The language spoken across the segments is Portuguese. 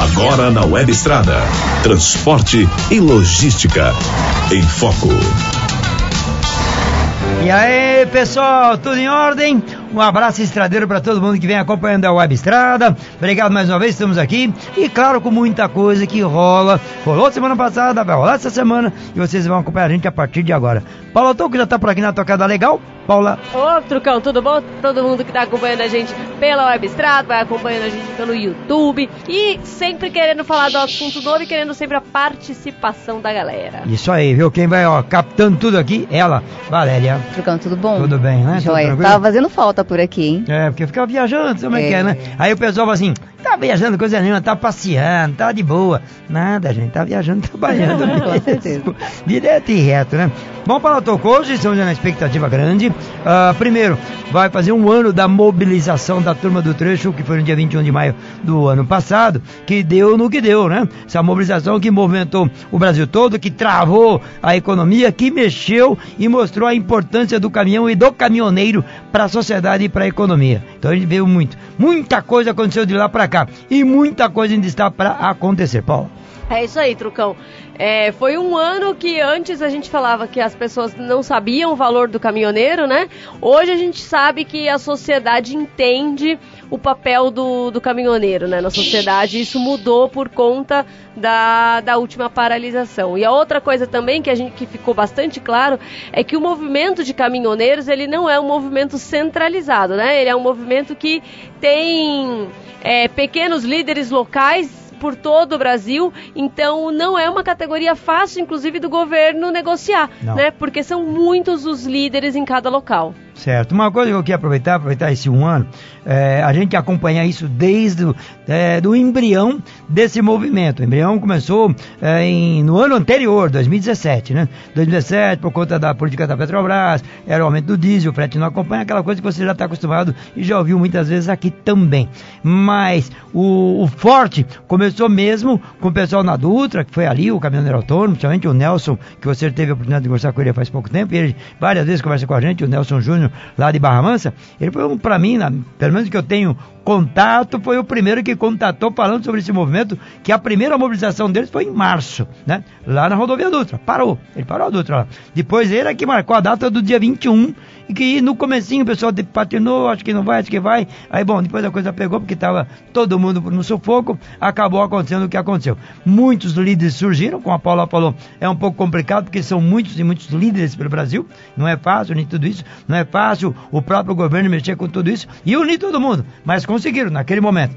Agora na Web Estrada. Transporte e logística. Em Foco. E aí, pessoal, tudo em ordem? Um abraço estradeiro para todo mundo que vem acompanhando a Web Estrada. Obrigado mais uma vez, estamos aqui. E claro, com muita coisa que rola. Rolou semana passada, vai rolar essa semana. E vocês vão acompanhar a gente a partir de agora. Paulo Toco já tá por aqui na tocada legal. Paula. Ô, Trucão, tudo bom? Todo mundo que tá acompanhando a gente pela Web Estrada, vai acompanhando a gente pelo YouTube. E sempre querendo falar do assunto novo e querendo sempre a participação da galera. Isso aí, viu? Quem vai, ó, captando tudo aqui, ela, Valéria. Trucão, tudo bom? Tudo bem, né? Tudo Joia. tranquilo? Tava fazendo falta por aqui, hein? É, porque ficava viajando, sabe como é que é, É. né? Aí o pessoal fala assim, tá viajando coisa nenhuma, tá passeando, tá de boa. Nada, gente, tá viajando, trabalhando. Certeza. Direto e reto, né? Bom, para tocou hoje, estamos na expectativa grande. Ah, primeiro, vai fazer um ano da mobilização da turma do trecho, que foi no dia 21 de maio do ano passado, que deu no que deu, né? Essa mobilização que movimentou o Brasil todo, que travou a economia, que mexeu e mostrou a importância do caminhão e do caminhoneiro para a sociedade e para a economia. Então a gente viu muito. Muita coisa aconteceu de lá para E muita coisa ainda está para acontecer, Paulo. É isso aí, Trucão. É, foi um ano que antes a gente falava que as pessoas não sabiam o valor do caminhoneiro, né? Hoje a gente sabe que a sociedade entende o papel do, do caminhoneiro né, na sociedade. Isso mudou por conta da, da última paralisação. E a outra coisa também que a gente que ficou bastante claro é que o movimento de caminhoneiros ele não é um movimento centralizado, né? Ele é um movimento que tem é, pequenos líderes locais por todo o Brasil, então não é uma categoria fácil, inclusive, do governo negociar, Não. né? Porque são muitos os líderes em cada local. Certo. Uma coisa que eu quero aproveitar, aproveitar esse um ano, é, a gente acompanha isso desde o é, do embrião desse movimento. O embrião começou é, em- no ano anterior, 2017, né? 2017, por conta da política da Petrobras, era o aumento do diesel, o frete não acompanha, aquela coisa que você já está acostumado e já ouviu muitas vezes aqui também. Mas o, o forte começou mesmo com o pessoal na Dutra, que foi ali, o caminhoneiro autônomo, principalmente o Nelson, que você teve a oportunidade de conversar com ele faz pouco tempo, ele várias vezes conversa com a gente, o Nelson Júnior, lá de Barra Mansa, ele foi para mim, na- pelo menos que eu tenho contato, foi o primeiro que contatou falando sobre esse movimento, que a primeira mobilização deles foi em março, né? Lá na rodovia Dutra. Parou. Ele parou a Dutra lá. Depois ele é que marcou a data do dia 21, e que no comecinho o pessoal patinou, acho que não vai, acho que vai. Aí, bom, depois a coisa pegou, porque estava todo mundo no sufoco, acabou acontecendo o que aconteceu. Muitos líderes surgiram, como a Paula falou, é um pouco complicado, porque são muitos e muitos líderes pelo Brasil, não é fácil nem tudo isso, não é fácil o próprio governo mexer com tudo isso e unir todo mundo, mas conseguiram naquele momento.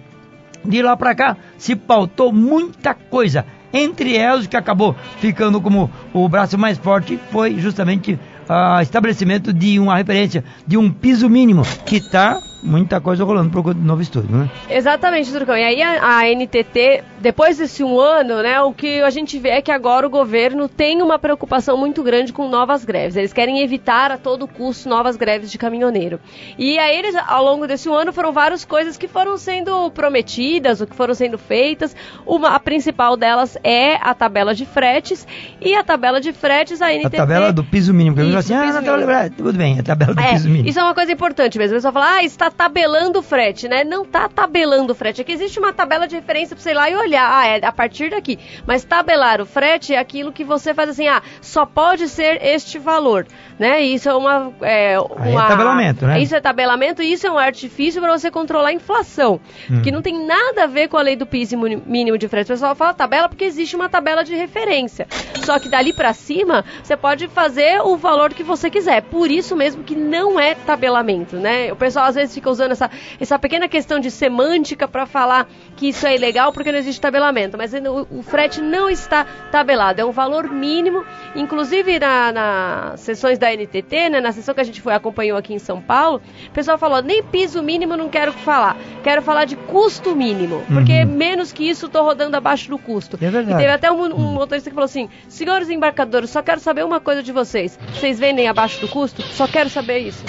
De lá para cá se pautou muita coisa. Entre elas, o que acabou ficando como o braço mais forte foi justamente o estabelecimento de uma referência, de um piso mínimo, que está muita coisa rolando por conta do novo estudo, né? Exatamente, Turcão. E aí a, a NTT, depois desse um ano, né, o que a gente vê é que agora o governo tem uma preocupação muito grande com novas greves. Eles querem evitar a todo custo novas greves de caminhoneiro. E aí eles, ao longo desse um ano, foram várias coisas que foram sendo prometidas, ou que foram sendo feitas. Uma, a principal delas é a tabela de fretes. E a tabela de fretes, a A NTT... tabela do piso mínimo, que eu digo Isso, assim, ah, na tabela, mínimo. tudo bem, a tabela do É, piso mínimo. isso é uma coisa importante mesmo. O pessoal fala, ah, está tabelando o frete, né? Não está tabelando o frete. Que existe uma tabela de referência para você ir lá e olhar. Ah, é a partir daqui. Mas tabelar o frete é aquilo que você faz assim, ah, só pode ser este valor, né? Isso é uma... É, é uma- tabelamento, né? Isso é tabelamento e isso é um artifício para você controlar a inflação. Hum. Que não tem nada a ver com a lei do piso muni- mínimo de frete. O pessoal fala tabela porque existe uma tabela de referência. Só que dali para cima, você pode fazer o valor que você quiser. Por isso mesmo que não é tabelamento, né? O pessoal às vezes fica usando essa, essa pequena questão de semântica para falar que isso é ilegal porque não existe tabelamento. Mas o, o frete não está tabelado. É um valor mínimo. Inclusive na, nas sessões da NTT, né, na sessão que a gente foi acompanhou aqui em São Paulo, o pessoal falou: nem piso mínimo não quero falar. Quero falar de custo mínimo. Porque Uhum. menos que isso estou rodando abaixo do custo. É verdade. E teve até um, um motorista que falou assim: senhores embarcadores, só quero saber uma coisa de vocês. Vocês vendem abaixo do custo? Só quero saber isso.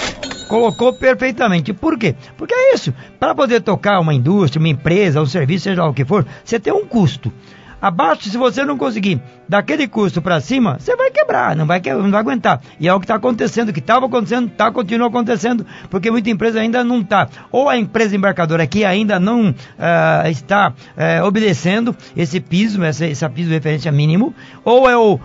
Colocou perfeitamente. Por quê? Porque é isso. Para poder tocar uma indústria, uma empresa, um serviço, seja lá o que for, você tem um custo. Abaixo, se você não conseguir daquele custo para cima, você vai quebrar, não vai, não vai aguentar. E é o que está acontecendo, que estava acontecendo, tá, continua acontecendo, porque muita empresa ainda não está. Ou a empresa embarcadora que ainda não ah, está eh, obedecendo esse piso, esse, esse piso de referência mínimo, ou é o,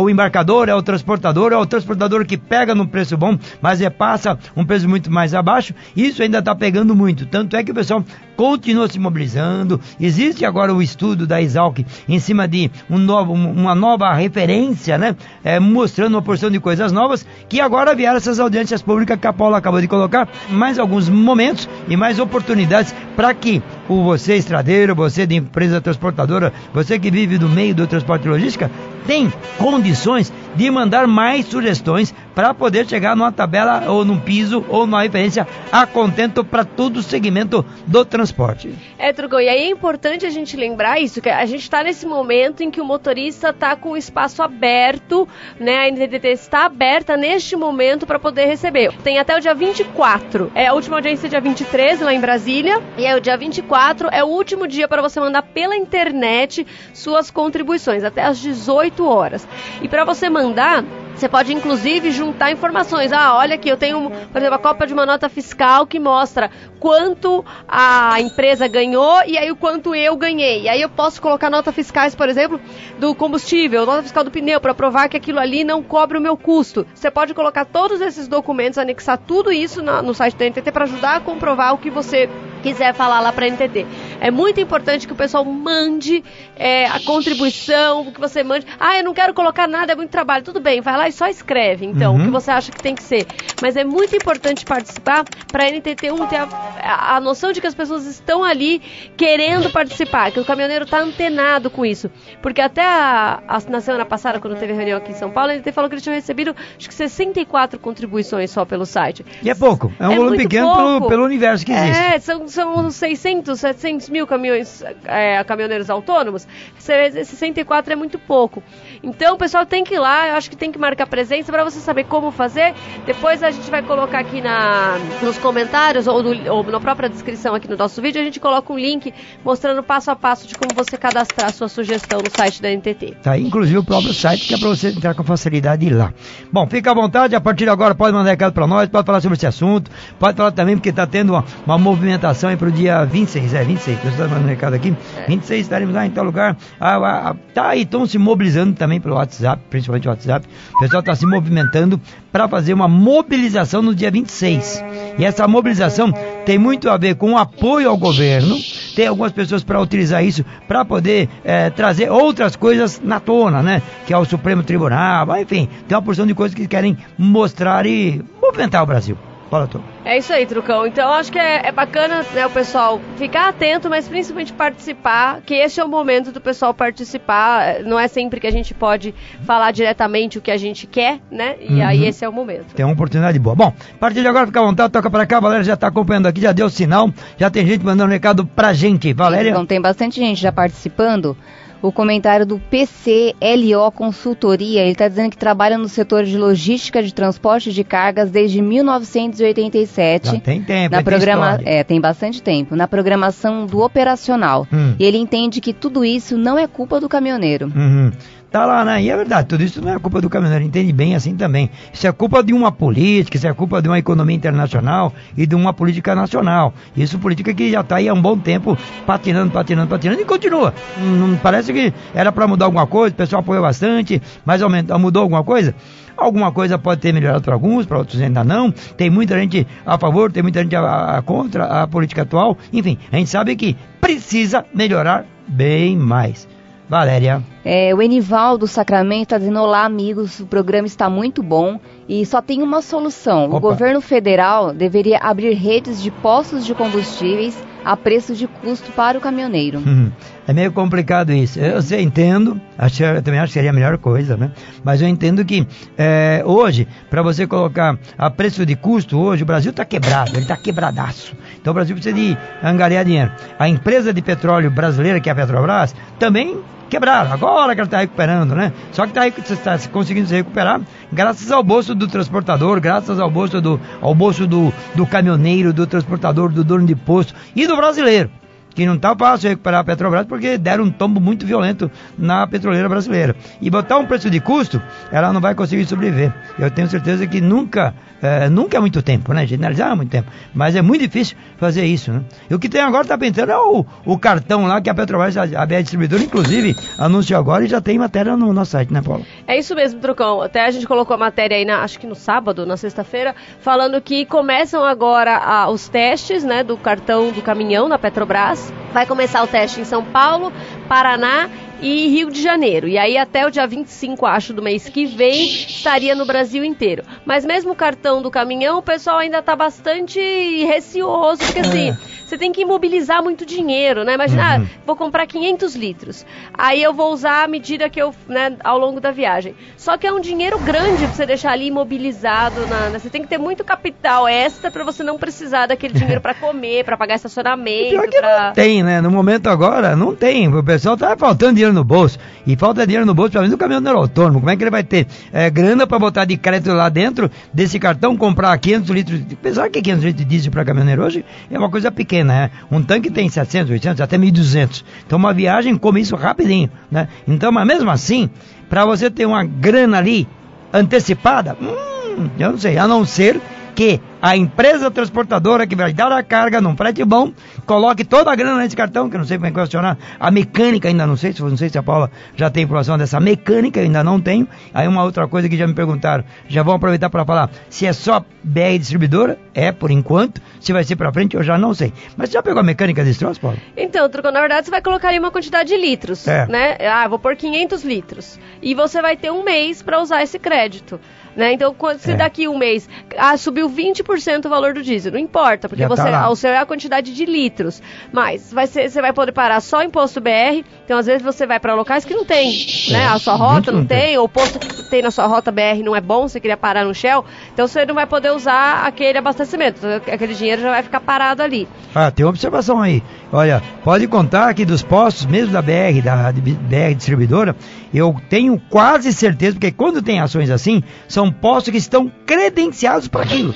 o embarcador, é o transportador, é o transportador que pega no preço bom, mas repassa um preço muito mais abaixo. Isso ainda está pegando muito. Tanto é que o pessoal continua se mobilizando. Existe agora o estudo da Exalc em cima de um novo, um- uma nova referência, né? É, mostrando uma porção de coisas novas que agora vieram essas audiências públicas que a Paula acabou de colocar. Mais alguns momentos e mais oportunidades para que o você estradeiro, você de empresa transportadora, você que vive do meio do transporte e logística, tem condições de mandar mais sugestões para poder chegar numa tabela ou num piso ou numa referência a contento para todo o segmento do transporte. É, Trucão, e aí é importante a gente lembrar isso, que a gente está nesse momento em que o motorista está com o espaço aberto, né? A NTT está aberta neste momento para poder receber. Tem até o dia 24. É a última audiência é dia 23 lá em Brasília. E aí o dia 24 é o último dia para você mandar pela internet suas contribuições, até às 18 horas. E para você mandar, você pode inclusive juntar informações. Ah, olha aqui, eu tenho, por exemplo, a cópia de uma nota fiscal que mostra quanto a empresa ganhou e aí o quanto eu ganhei. E aí eu posso colocar notas fiscais, por exemplo, do combustível, nota fiscal do pneu, para provar que aquilo ali não cobre o meu custo. Você pode colocar todos esses documentos, anexar tudo isso na- no site da NTT para ajudar a comprovar o que você quiser falar lá para a NTT. É muito importante que o pessoal mande é, a contribuição, que você mande. Ah, eu não quero colocar nada, é muito trabalho. Tudo bem, vai lá e só escreve, então, Uhum. o que você acha que tem que ser. Mas é muito importante participar para a NTT 1 ter a, a- a noção de que as pessoas estão ali querendo participar, que o caminhoneiro está antenado com isso. Porque até a, a- na semana passada, quando teve reunião aqui em São Paulo, a NTT falou que eles tinham recebido acho que 64 contribuições só pelo site. E é pouco, é um É volume pequeno pelo, pelo universo que existe. É, são, são 600, 700 mil caminhões, é, caminhoneiros autônomos. Se- 64 é muito pouco. Então o pessoal tem que ir lá, eu acho que tem que marcar presença para você saber como fazer. Depois a gente vai colocar aqui na, nos comentários ou, no- ou na própria descrição aqui no nosso vídeo, a gente coloca um link mostrando passo a passo de como você cadastrar a sua sugestão no site da NTT. Tá aí, inclusive o próprio site que é para você entrar com facilidade lá. Bom, fica à vontade, a partir de agora pode mandar recado para nós, pode falar sobre esse assunto, pode falar também porque está tendo uma, uma movimentação aí para o dia 26, é 26, eu estou mandando um recado aqui, 26 estaremos lá em tal lugar, ah, ah, ah, tá aí, estão se mobilizando também pelo WhatsApp, principalmente o WhatsApp, o pessoal está se movimentando para fazer uma mobilização no dia 26. E essa mobilização tem muito a ver com o apoio ao governo, tem algumas pessoas para utilizar isso para poder eh, trazer outras coisas na tona, né? Que é o Supremo Tribunal, enfim, tem uma porção de coisas que querem mostrar e movimentar o Brasil. Fala, Tom. É isso aí, Trucão. Então acho que é, é bacana né, o pessoal ficar atento, mas principalmente participar, que esse é o momento do pessoal participar. Não é sempre que a gente pode falar diretamente o que a gente quer, né? E Uhum. aí esse é o momento. Tem uma oportunidade boa. Bom, a partir de agora fica à vontade, toca para cá, a Valéria já está acompanhando aqui, já deu sinal, já tem gente mandando recado pra gente. Valéria. Então tem bastante gente já participando. O comentário do PCLO Consultoria, ele está dizendo que trabalha no setor de logística de transporte de cargas desde 1987. Já tem tempo, na tem programa história. é, tem bastante tempo. Na programação do operacional. Hum. E ele entende que tudo isso não é culpa do caminhoneiro. Uhum. Tá lá, né? E é verdade, tudo isso não é culpa do caminhoneiro, entende bem assim também. Isso é culpa de uma política, isso é culpa de uma economia internacional e de uma política nacional. Isso política que já está aí há um bom tempo patinando, patinando, patinando e continua. Não parece que era para mudar alguma coisa, o pessoal apoiou bastante, mas aumentou, mudou alguma coisa? Alguma coisa pode ter melhorado para alguns, para outros ainda não. Tem muita gente a favor, tem muita gente a, a contra a política atual. Enfim, a gente sabe que precisa melhorar bem mais. Valéria. É, o Enivaldo Sacramento está dizendo: Olá, amigos, o programa está muito bom e só tem uma solução. Opa. O governo federal deveria abrir redes de postos de combustíveis a preço de custo para o caminhoneiro. Uhum. É meio complicado isso. Eu, eu entendo, acho, eu também acho que seria a melhor coisa, né? Mas eu entendo que é, hoje, para você colocar a preço de custo, hoje o Brasil está quebrado, ele está quebradaço. Então o Brasil precisa de angariar dinheiro. A empresa de petróleo brasileira, que é a Petrobras, também quebraram. Agora que ela está recuperando, né? Só que está tá conseguindo se recuperar graças ao bolso do transportador, graças ao bolso do, ao bolso do, do caminhoneiro, do transportador, do dono de posto e do brasileiro que não está fácil recuperar a Petrobras porque deram um tombo muito violento na petroleira brasileira. E botar um preço de custo, ela não vai conseguir sobreviver. Eu tenho certeza que nunca, é, nunca é muito tempo, né? Generalizar é muito tempo. Mas é muito difícil fazer isso, né? E o que tem agora está pensando é o, o, cartão lá que a Petrobras, a, a BR Distribuidora, inclusive, anunciou agora e já tem matéria no nosso site, né, Paulo? É isso mesmo, Trucão. Até a gente colocou a matéria aí, na, acho que no sábado, na sexta-feira, falando que começam agora a, os testes, né, do cartão do caminhão na Petrobras. Vai começar o teste em São Paulo, Paraná e Rio de Janeiro. E aí até o dia 25, acho, do mês que vem, estaria no Brasil inteiro. Mas mesmo o cartão do caminhão, o pessoal ainda está bastante receoso, porque assim, é você tem que imobilizar muito dinheiro, né? Imagina, uhum. ah, vou comprar 500 litros. Aí eu vou usar a medida que eu, né, ao longo da viagem. Só que é um dinheiro grande pra você deixar ali imobilizado. Na, né? Você tem que ter muito capital extra para você não precisar daquele dinheiro para comer, para pagar estacionamento. Pior que pra... não tem, né? No momento agora, não tem. O pessoal tá faltando dinheiro no bolso. E falta dinheiro no bolso, pelo menos o caminhoneiro autônomo. Como é que ele vai ter é, grana para botar de crédito lá dentro desse cartão, comprar 500 litros? Apesar que 500 litros de diesel para caminhoneiro hoje é uma coisa pequena né? Um tanque tem 700, 800, até 1.200. Então uma viagem come isso rapidinho, né? Então, mas mesmo assim, para você ter uma grana ali antecipada, hum, eu não sei, a não ser que a empresa transportadora que vai dar a carga num frete bom, coloque toda a grana nesse cartão, que eu não sei como é que vai funcionar. A mecânica ainda não sei, não sei se a Paula já tem informação dessa mecânica, eu ainda não tenho. Aí uma outra coisa que já me perguntaram, já vou aproveitar para falar, se é só BR distribuidora, é por enquanto, se vai ser para frente eu já não sei. Mas você já pegou a mecânica desse troço, Paula? Então, Truco, na verdade você vai colocar ali uma quantidade de litros, é. né? Ah, vou pôr 500 litros. E você vai ter um mês para usar esse crédito. Né? Então, se é. daqui um mês ah, subiu 20% o valor do diesel, não importa, porque Já você, tá o seu é a quantidade de litros. Mas vai ser, você vai poder parar só imposto BR. Então, às vezes, você vai para locais que não tem. É. Né? A sua rota não, tem, ou o posto que tem na sua rota BR não é bom, você queria parar no Shell. Então, você não vai poder usar aquele abastecimento. Aquele dinheiro já vai ficar parado ali. Ah, tem uma observação aí. Olha, pode contar que dos postos, mesmo da BR, da BR distribuidora, eu tenho quase certeza, porque quando tem ações assim, são postos que estão credenciados para aquilo.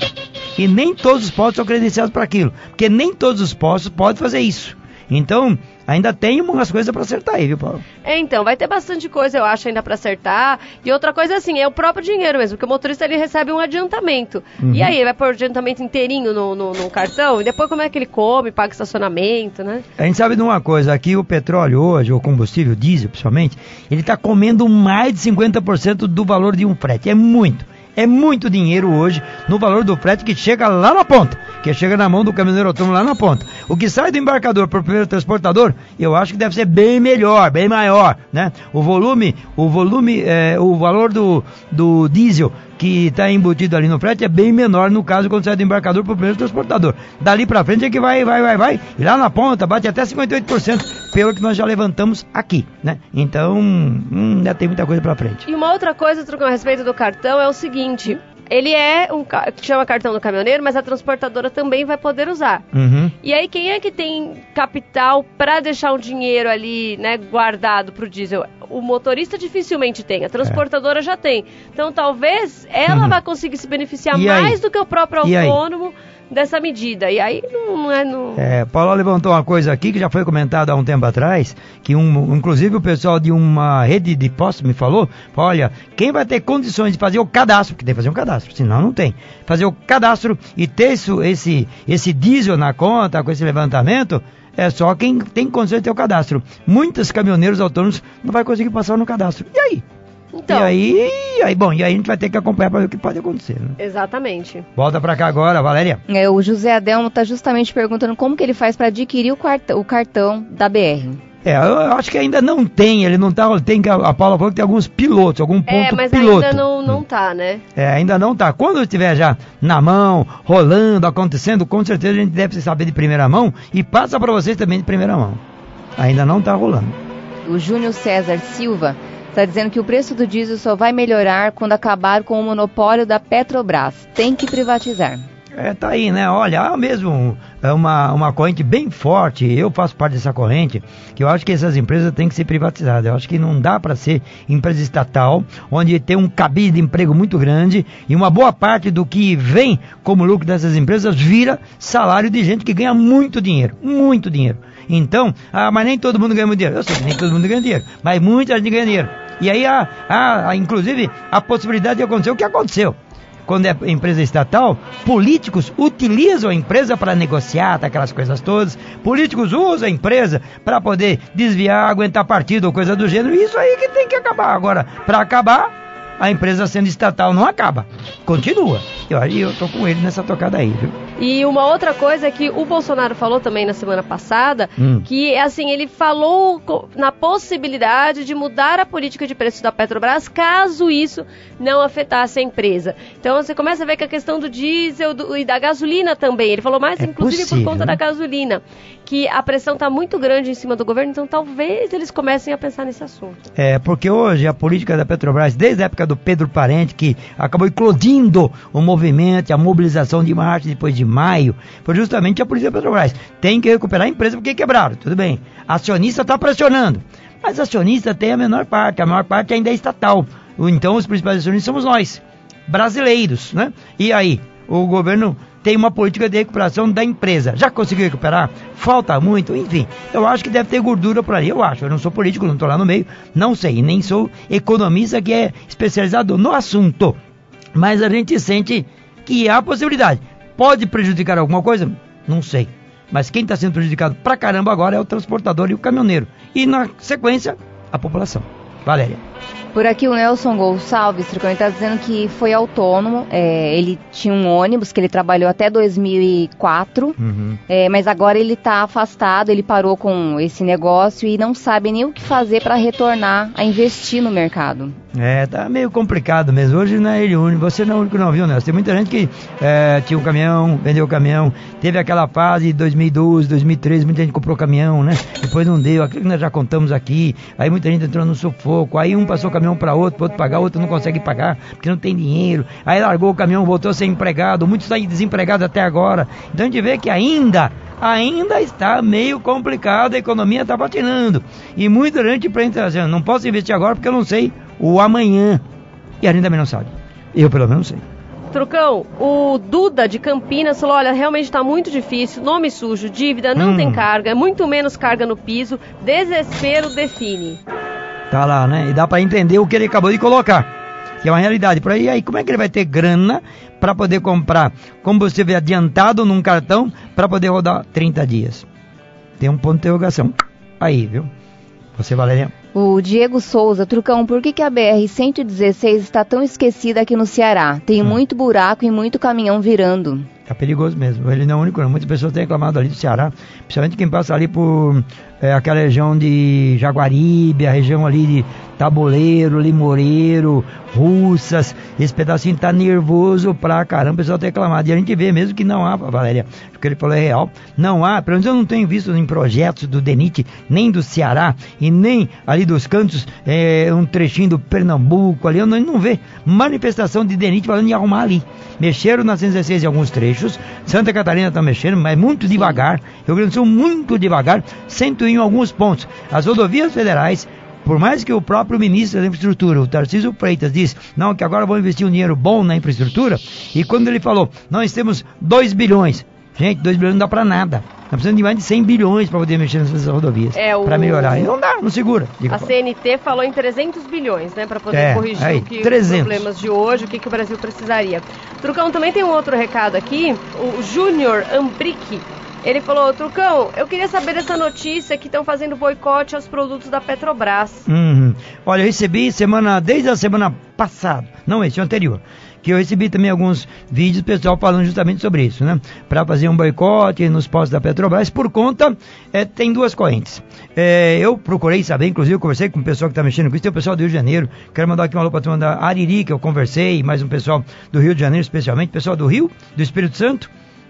E nem todos os postos são credenciados para aquilo. Porque nem todos os postos podem fazer isso. Então, ainda tem umas coisas para acertar aí, viu, Paulo? É, então, vai ter bastante coisa, eu acho, ainda para acertar. E outra coisa, assim, é o próprio dinheiro mesmo, porque o motorista ele recebe um adiantamento. Uhum. E aí, ele vai pôr o adiantamento inteirinho no, no, no, cartão, e depois como é que ele come, paga estacionamento, né? A gente sabe de uma coisa, aqui o petróleo hoje, o combustível, diesel principalmente, ele está comendo mais de 50% do valor de um frete. É muito. É muito dinheiro hoje no valor do frete que chega lá na ponta, que chega na mão do caminhoneiro autônomo lá na ponta. O que sai do embarcador para o primeiro transportador, eu acho que deve ser bem melhor, bem maior, né? O volume, o volume, é, o valor do, do diesel que está embutido ali no frete é bem menor no caso quando sai do embarcador para o primeiro transportador. Dali para frente é que vai, vai, vai, vai, e lá na ponta bate até 58%, pelo que nós já levantamos aqui, né? Então, hum, ainda tem muita coisa para frente. E uma outra coisa, a respeito do cartão, é o seguinte, ele é um que chama cartão do caminhoneiro, mas a transportadora também vai poder usar. Uhum. E aí quem é que tem capital para deixar um dinheiro ali, né, guardado para o diesel? O motorista dificilmente tem, a transportadora é. já tem. Então talvez ela uhum. vá conseguir se beneficiar e mais aí? do que o próprio autônomo dessa medida. E aí não, é. Não... É, Paulo levantou uma coisa aqui que já foi comentado há um tempo atrás, que um, inclusive o pessoal de uma rede de postos me falou: olha, quem vai ter condições de fazer o cadastro, porque tem que fazer um cadastro, senão não tem. Fazer o cadastro e ter isso, esse, esse diesel na conta com esse levantamento. É só quem tem condições de ter o cadastro. Muitos caminhoneiros autônomos não vai conseguir passar no cadastro. E aí? Então. E aí, aí, bom, e aí a gente vai ter que acompanhar para ver o que pode acontecer. Né? Exatamente. Volta para cá agora, Valéria. É, o José Adelmo está justamente perguntando como que ele faz para adquirir o cartão, o cartão da BR. É, eu acho que ainda não tem, ele não tá, tem a Paula falou que tem alguns pilotos, algum é, ponto piloto. É, mas piloto. ainda não, não tá, né? É, ainda não tá. Quando estiver já na mão, rolando, acontecendo, com certeza a gente deve saber de primeira mão e passa para vocês também de primeira mão. Ainda não tá rolando. O Júnior César Silva Está dizendo que o preço do diesel só vai melhorar quando acabar com o monopólio da Petrobras. Tem que privatizar. É, tá aí, né? Olha, há mesmo é uma, uma corrente bem forte, eu faço parte dessa corrente, que eu acho que essas empresas têm que ser privatizadas. Eu acho que não dá para ser empresa estatal, onde tem um cabide de emprego muito grande e uma boa parte do que vem como lucro dessas empresas vira salário de gente que ganha muito dinheiro, muito dinheiro. Então, ah, mas nem todo mundo ganha muito dinheiro. Eu sei que nem todo mundo ganha dinheiro, mas muita gente ganha dinheiro. E aí há, há, há inclusive, a possibilidade de acontecer o que aconteceu quando é empresa estatal, políticos utilizam a empresa para negociar, tá, aquelas coisas todas. Políticos usam a empresa para poder desviar, aguentar partido ou coisa do gênero. Isso aí que tem que acabar. Agora, para acabar, a empresa sendo estatal não acaba. Continua. E aí eu tô com ele nessa tocada aí, viu? E uma outra coisa é que o Bolsonaro falou também na semana passada, hum. que assim, ele falou na possibilidade de mudar a política de preço da Petrobras caso isso não afetasse a empresa. Então você começa a ver que a questão do diesel do, e da gasolina também, ele falou mais é inclusive possível, por conta né? da gasolina, que a pressão está muito grande em cima do governo, então talvez eles comecem a pensar nesse assunto. É, porque hoje a política da Petrobras, desde a época do Pedro Parente, que acabou eclodindo o movimento, a mobilização de março depois de maio, foi justamente a política da Petrobras. Tem que recuperar a empresa porque quebraram, tudo bem. Acionista está pressionando, mas acionista tem a menor parte, a maior parte ainda é estatal. Então os principais acionistas somos nós, brasileiros, né? E aí, o governo tem uma política de recuperação da empresa. Já conseguiu recuperar? Falta muito? Enfim, eu acho que deve ter gordura por aí. Eu acho. Eu não sou político, não estou lá no meio, não sei. Nem sou economista que é especializado no assunto. Mas a gente sente que há possibilidade. Pode prejudicar alguma coisa? Não sei. Mas quem está sendo prejudicado pra caramba agora é o transportador e o caminhoneiro. E na sequência, a população. Valéria. Por aqui o Nelson Gonçalves está dizendo que foi autônomo, é, ele tinha um ônibus que ele trabalhou até 2004, uhum. é, mas agora ele está afastado, ele parou com esse negócio e não sabe nem o que fazer para retornar a investir no mercado. É, tá meio complicado mesmo. Hoje não é ele único, você não é o único não, viu, Nelson? Tem muita gente que é, tinha um caminhão, vendeu o caminhão, teve aquela fase de 2012, 2013, muita gente comprou caminhão, né? Depois não deu, aquilo que nós já contamos aqui, aí muita gente entrou no sufoco, aí um passou o caminhão para outro, para outro pagar, outro não consegue pagar, porque não tem dinheiro, aí largou o caminhão, voltou a ser empregado, muitos estão desempregados até agora. Então a gente vê que ainda ainda está meio complicado, a economia está patinando. E muita gente pensa assim, não posso investir agora porque eu não sei o amanhã. E a gente também não sabe. Eu pelo menos sei. Trucão, o Duda de Campinas falou: olha, realmente está muito difícil, nome sujo, dívida, não hum. tem carga, muito menos carga no piso, desespero define. Tá lá, né? E dá para entender o que ele acabou de colocar que é uma realidade. Por aí, aí como é que ele vai ter grana para poder comprar combustível adiantado num cartão para poder rodar 30 dias? Tem um ponto de interrogação. Aí, viu? Você, Valéria? O Diego Souza, Trucão, por que, que a BR-116 está tão esquecida aqui no Ceará? Tem hum. muito buraco e muito caminhão virando. Perigoso mesmo. Ele não é o único, não. Muitas pessoas têm reclamado ali do Ceará, principalmente quem passa ali por é, aquela região de Jaguaribe, a região ali de Tabuleiro, Limoreiro, Russas, esse pedacinho tá nervoso pra caramba, o pessoal tem reclamado. E a gente vê mesmo que não há, Valéria, o que ele falou é real, não há, pelo menos eu não tenho visto em projetos do DENIT, nem do Ceará, e nem ali dos cantos, é, um trechinho do Pernambuco ali, eu não, não vê manifestação de DENIT falando em arrumar ali. Mexeram na 116 em alguns trechos, Santa Catarina está mexendo, mas muito devagar, Rio Grande do Sul muito devagar, 101 em alguns pontos. As rodovias federais por mais que o próprio ministro da Infraestrutura, o Tarcísio Freitas, diz, não, que agora vou investir um dinheiro bom na infraestrutura, e quando ele falou, nós temos 2 bilhões, gente, 2 bilhões não dá para nada. Nós precisamos de mais de 100 bilhões para poder mexer nessas rodovias, é, o... para melhorar. E não dá, não segura. a CNT falou em 300 bilhões, né, para poder é, corrigir aí, que, os problemas de hoje, o que, que o Brasil precisaria. Trucão, também tem um outro recado aqui, o Júnior Ambrick ele falou, Trucão, eu queria saber dessa notícia que estão fazendo boicote aos produtos da Petrobras. Uhum. Olha, eu recebi semana, desde a semana passada, não esse, o anterior, que eu recebi também alguns vídeos pessoal falando justamente sobre isso, né? Para fazer um boicote nos postos da Petrobras, por conta, é, tem duas correntes. É, eu procurei saber, inclusive eu conversei com o pessoal que está mexendo com isso, tem o pessoal do Rio de Janeiro, quero mandar aqui uma alô para turma da Ariri, que eu conversei, mais um pessoal do Rio de Janeiro especialmente, pessoal do Rio, do Espírito Santo,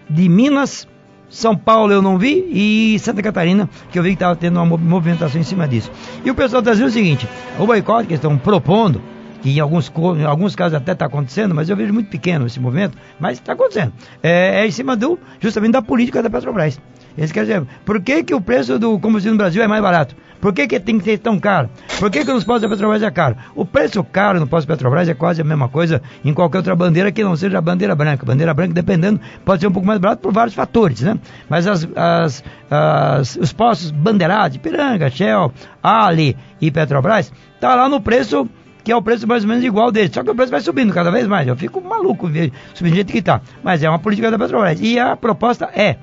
de Minas, são Paulo eu não vi e Santa Catarina, que eu vi que estava tendo uma movimentação em cima disso. E o pessoal está dizendo o seguinte: o boicote que estão propondo, que em alguns, em alguns casos até está acontecendo, mas eu vejo muito pequeno esse movimento, mas está acontecendo. É, é, em cima do, justamente da política da Petrobras. Eles querem saber por que, que o preço do combustível no Brasil é mais barato? Por que, que tem que ser tão caro? Por que, que nos postos da Petrobras é caro? O preço caro no posto da Petrobras é quase a mesma coisa em qualquer outra bandeira que não seja a bandeira branca. Bandeira branca, dependendo, pode ser um pouco mais barato por vários fatores, né? Mas as, as, as, os postos bandeirados, Piranga, Shell, Ali e Petrobras, tá lá no preço que é o preço mais ou menos igual dele. Só que o preço vai subindo cada vez mais. Eu fico maluco subindo do jeito que está. Mas é uma política da Petrobras. E a proposta é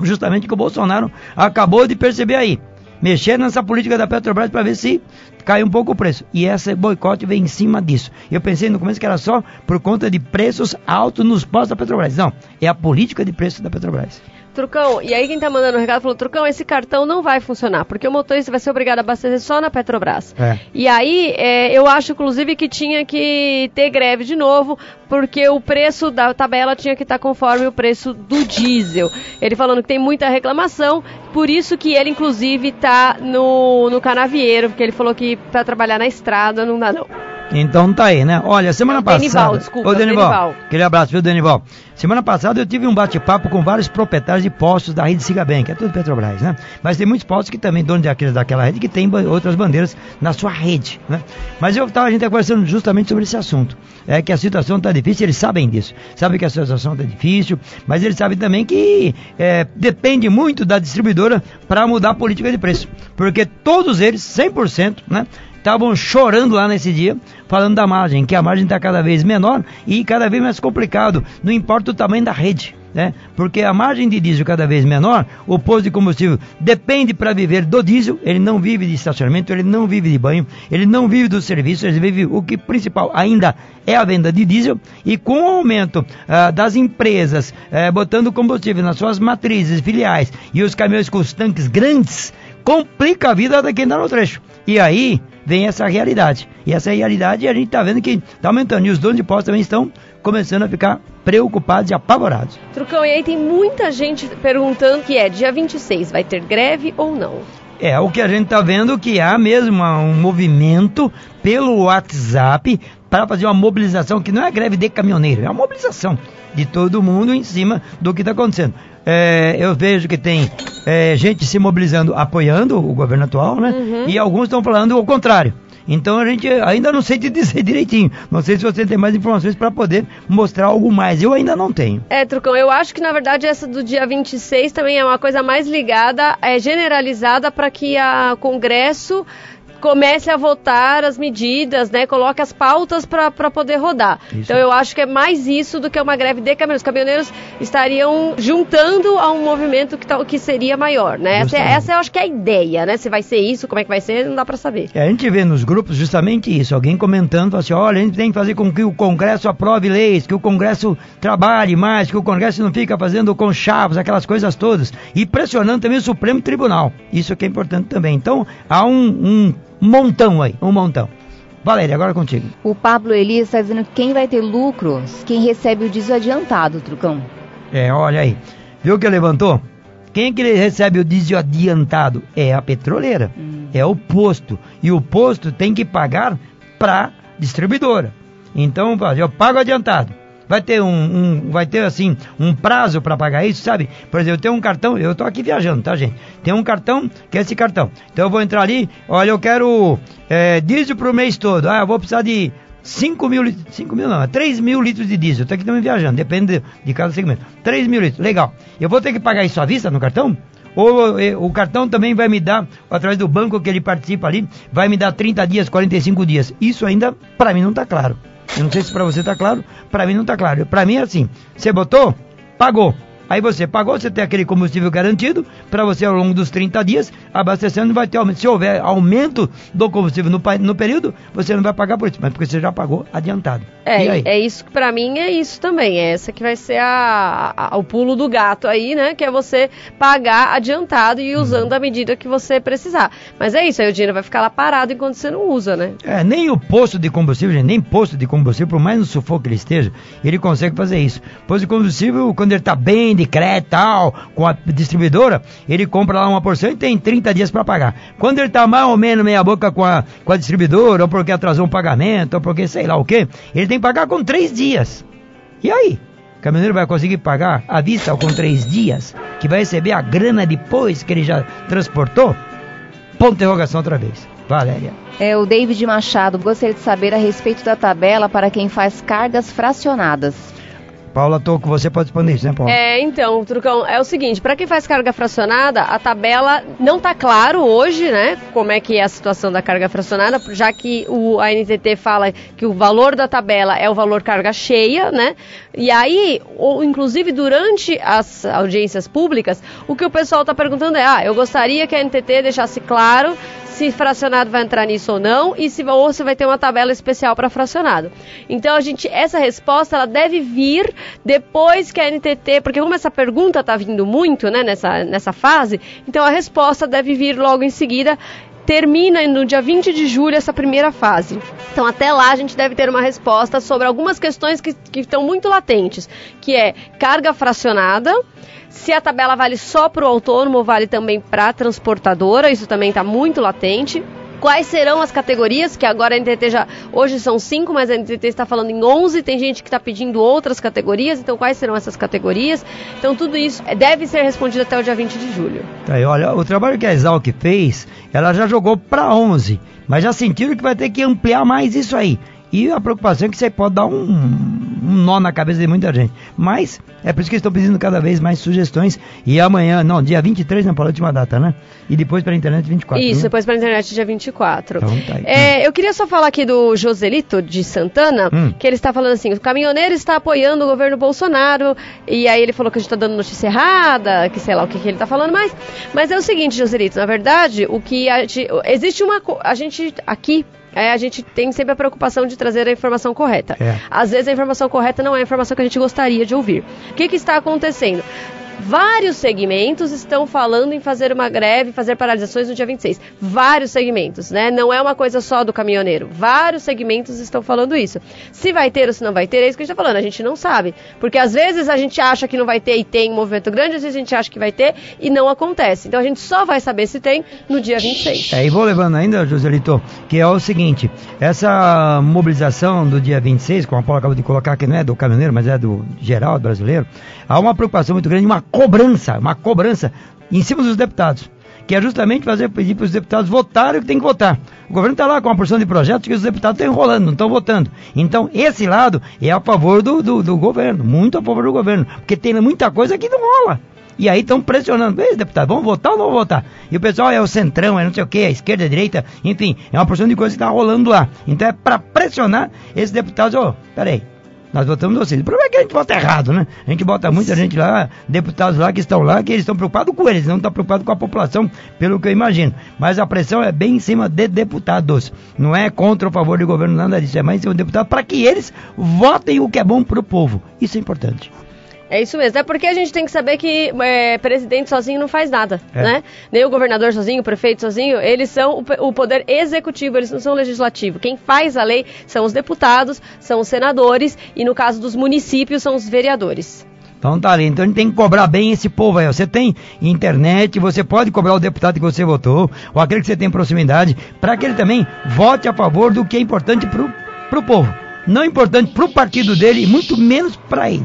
justamente que o Bolsonaro acabou de perceber aí mexer nessa política da Petrobras para ver se cai um pouco o preço. E esse boicote vem em cima disso. Eu pensei no começo que era só por conta de preços altos nos postos da Petrobras. Não, é a política de preço da Petrobras. Trucão, e aí quem tá mandando o um recado falou, Trucão, esse cartão não vai funcionar, porque o motorista vai ser obrigado a abastecer só na Petrobras. É. E aí, é, eu acho, inclusive, que tinha que ter greve de novo, porque o preço da tabela tinha que estar tá conforme o preço do diesel. Ele falando que tem muita reclamação, por isso que ele, inclusive, tá no, no canavieiro, porque ele falou que para trabalhar na estrada não dá não. Então tá aí, né? Olha, semana é passada. Denival, desculpa. Ô, Denival, Denival. Aquele abraço, viu, Denival? Semana passada eu tive um bate-papo com vários proprietários de postos da rede Sigaben, que é tudo Petrobras, né? Mas tem muitos postos que também, donos daqueles, daquela rede, que tem outras bandeiras na sua rede, né? Mas eu tava, a gente tá conversando justamente sobre esse assunto. É que a situação tá difícil, eles sabem disso. Sabem que a situação tá difícil, mas eles sabem também que é, depende muito da distribuidora para mudar a política de preço. Porque todos eles, 100%, né? Estavam chorando lá nesse dia, falando da margem, que a margem está cada vez menor e cada vez mais complicado, não importa o tamanho da rede. Né? Porque a margem de diesel cada vez menor, o posto de combustível depende para viver do diesel, ele não vive de estacionamento, ele não vive de banho, ele não vive do serviço, ele vive o que principal ainda é a venda de diesel e com o aumento ah, das empresas eh, botando combustível nas suas matrizes, filiais e os caminhões com os tanques grandes, complica a vida de quem está no trecho. E aí vem essa realidade. E essa realidade a gente está vendo que está aumentando. E os donos de postos também estão começando a ficar preocupados e apavorados. Trucão, e aí tem muita gente perguntando que é dia 26, vai ter greve ou não? É, o que a gente está vendo que há mesmo um movimento pelo WhatsApp para fazer uma mobilização que não é greve de caminhoneiro, é uma mobilização de todo mundo em cima do que está acontecendo. É, eu vejo que tem é, gente se mobilizando, apoiando o governo atual, né? Uhum. E alguns estão falando o contrário. Então a gente ainda não sei te dizer direitinho. Não sei se você tem mais informações para poder mostrar algo mais. Eu ainda não tenho. É, Trucão, eu acho que na verdade essa do dia 26 também é uma coisa mais ligada, é generalizada para que a Congresso comece a votar as medidas, né? Coloque as pautas para poder rodar. Isso. Então eu acho que é mais isso do que uma greve de caminhoneiros. Os caminhoneiros estariam juntando a um movimento que, tá, que seria maior, né? Essa, é, essa eu acho que é a ideia, né? Se vai ser isso, como é que vai ser, não dá para saber. É, a gente vê nos grupos justamente isso, alguém comentando assim, olha, a gente tem que fazer com que o Congresso aprove leis, que o Congresso trabalhe mais, que o Congresso não fica fazendo com chavos, aquelas coisas todas, e pressionando também o Supremo Tribunal. Isso que é importante também. Então, há um, um montão aí, um montão. Valéria, agora contigo. O Pablo Elias está dizendo que quem vai ter lucros, quem recebe o diesel adiantado, Trucão. É, olha aí. Viu que levantou? Quem é que recebe o diesel adiantado? É a petroleira. Hum. É o posto. E o posto tem que pagar para distribuidora. Então, eu pago adiantado vai ter um, um vai ter assim um prazo para pagar isso, sabe? Por exemplo, eu tenho um cartão, eu tô aqui viajando, tá, gente? Tem um cartão que é esse cartão. Então eu vou entrar ali, olha, eu quero é, diesel pro mês todo. Ah, eu vou precisar de 5 mil litros, 5 mil não, 3 mil litros de diesel. Tô aqui também viajando, depende de, de cada segmento. 3 mil litros, legal. Eu vou ter que pagar isso à vista no cartão? Ou eh, o cartão também vai me dar, através do banco que ele participa ali, vai me dar 30 dias, 45 dias. Isso ainda, para mim, não está claro. Eu não sei se para você está claro, para mim não está claro. Para mim é assim: você botou, pagou. Aí você pagou, você tem aquele combustível garantido para você ao longo dos 30 dias, abastecendo vai ter aumento. Se houver aumento do combustível no, no período, você não vai pagar por isso, mas porque você já pagou adiantado. É, é isso que para mim é isso também. É essa que vai ser a, a, o pulo do gato aí, né? Que é você pagar adiantado e usando uhum. a medida que você precisar. Mas é isso, aí o dinheiro vai ficar lá parado enquanto você não usa, né? É, nem o posto de combustível, gente, nem posto de combustível, por mais no sufoco que ele esteja, ele consegue fazer isso. Posto de combustível, quando ele está bem de crédito tal, com a distribuidora, ele compra lá uma porção e tem 30 dias para pagar. Quando ele está mais ou menos meia boca com a, com a distribuidora, ou porque atrasou um pagamento, ou porque sei lá o que, ele tem que pagar com três dias. E aí? O caminhoneiro vai conseguir pagar à vista com três dias, que vai receber a grana depois que ele já transportou? Ponto interrogação outra vez. Valéria. É, o David Machado gostaria de saber a respeito da tabela para quem faz cargas fracionadas. Paula Toco, você pode responder isso, né, Paula? É, então, Trucão, é o seguinte, para quem faz carga fracionada, a tabela não tá claro hoje, né, como é que é a situação da carga fracionada, já que o, a NTT fala que o valor da tabela é o valor carga cheia, né, e aí, ou, inclusive durante as audiências públicas, o que o pessoal tá perguntando é, ah, eu gostaria que a NTT deixasse claro se fracionado vai entrar nisso ou não e se ou se vai ter uma tabela especial para fracionado. Então a gente essa resposta ela deve vir depois que a NTT, porque como essa pergunta está vindo muito, né, nessa nessa fase, então a resposta deve vir logo em seguida termina no dia 20 de julho essa primeira fase. Então, até lá, a gente deve ter uma resposta sobre algumas questões que, que estão muito latentes, que é carga fracionada, se a tabela vale só para o autônomo, vale também para a transportadora, isso também está muito latente. Quais serão as categorias? Que agora a NTT já. Hoje são cinco, mas a NTT está falando em 11. Tem gente que está pedindo outras categorias. Então, quais serão essas categorias? Então, tudo isso deve ser respondido até o dia 20 de julho. Tá aí, olha, o trabalho que a Exalc fez, ela já jogou para 11. Mas já sentiram que vai ter que ampliar mais isso aí. E a preocupação é que você pode dar um, um nó na cabeça de muita gente. Mas é por isso que estão pedindo cada vez mais sugestões. E amanhã, não, dia 23 não, para a última data, né? E depois para a internet 24. Isso, né? depois para a internet dia 24. Então, tá aí. É, eu queria só falar aqui do Joselito de Santana, hum. que ele está falando assim: o caminhoneiro está apoiando o governo Bolsonaro. E aí ele falou que a gente está dando notícia errada, que sei lá o que, que ele está falando mais. Mas é o seguinte, Joselito, na verdade, o que a gente, existe uma. A gente aqui é, a gente tem sempre a preocupação de trazer a informação correta. É. Às vezes a informação correta não é a informação que a gente gostaria de ouvir. O que, que está acontecendo? Vários segmentos estão falando em fazer uma greve, fazer paralisações no dia 26. Vários segmentos, né? Não é uma coisa só do caminhoneiro. Vários segmentos estão falando isso. Se vai ter ou se não vai ter, é isso que a gente está falando. A gente não sabe. Porque às vezes a gente acha que não vai ter e tem um movimento grande, às vezes a gente acha que vai ter e não acontece. Então a gente só vai saber se tem no dia 26. É, e vou levando ainda, Joselito, que é o seguinte: essa mobilização do dia 26, como a Paula acabou de colocar, que não é do caminhoneiro, mas é do geral brasileiro, há uma preocupação muito grande, uma cobrança, uma cobrança em cima dos deputados, que é justamente fazer pedir para os deputados votarem o que tem que votar. O governo está lá com uma porção de projetos que os deputados estão enrolando, não estão votando. Então, esse lado é a favor do, do, do governo, muito a favor do governo, porque tem muita coisa que não rola. E aí estão pressionando, ei, deputado, vamos votar ou não vamos votar? E o pessoal é o centrão, é não sei o que, a esquerda, a direita, enfim, é uma porção de coisa que está rolando lá. Então é para pressionar esses deputados, ô, oh, peraí, nós votamos vocês. O problema é que a gente vota errado, né? A gente bota muita gente lá, deputados lá que estão lá, que eles estão preocupados com eles, não estão preocupados com a população, pelo que eu imagino. Mas a pressão é bem em cima de deputados. Não é contra ou favor do governo, nada disso. É mais em cima de deputados para que eles votem o que é bom para o povo. Isso é importante. É isso mesmo. É porque a gente tem que saber que é, presidente sozinho não faz nada, é. né? Nem o governador sozinho, o prefeito sozinho, eles são o, o, poder executivo, eles não são o legislativo. Quem faz a lei são os deputados, são os senadores e no caso dos municípios são os vereadores. Então tá ali, então a gente tem que cobrar bem esse povo aí. Você tem internet, você pode cobrar o deputado que você votou, ou aquele que você tem proximidade, para que ele também vote a favor do que é importante pro, pro povo. Não é importante pro partido dele e muito menos para ele.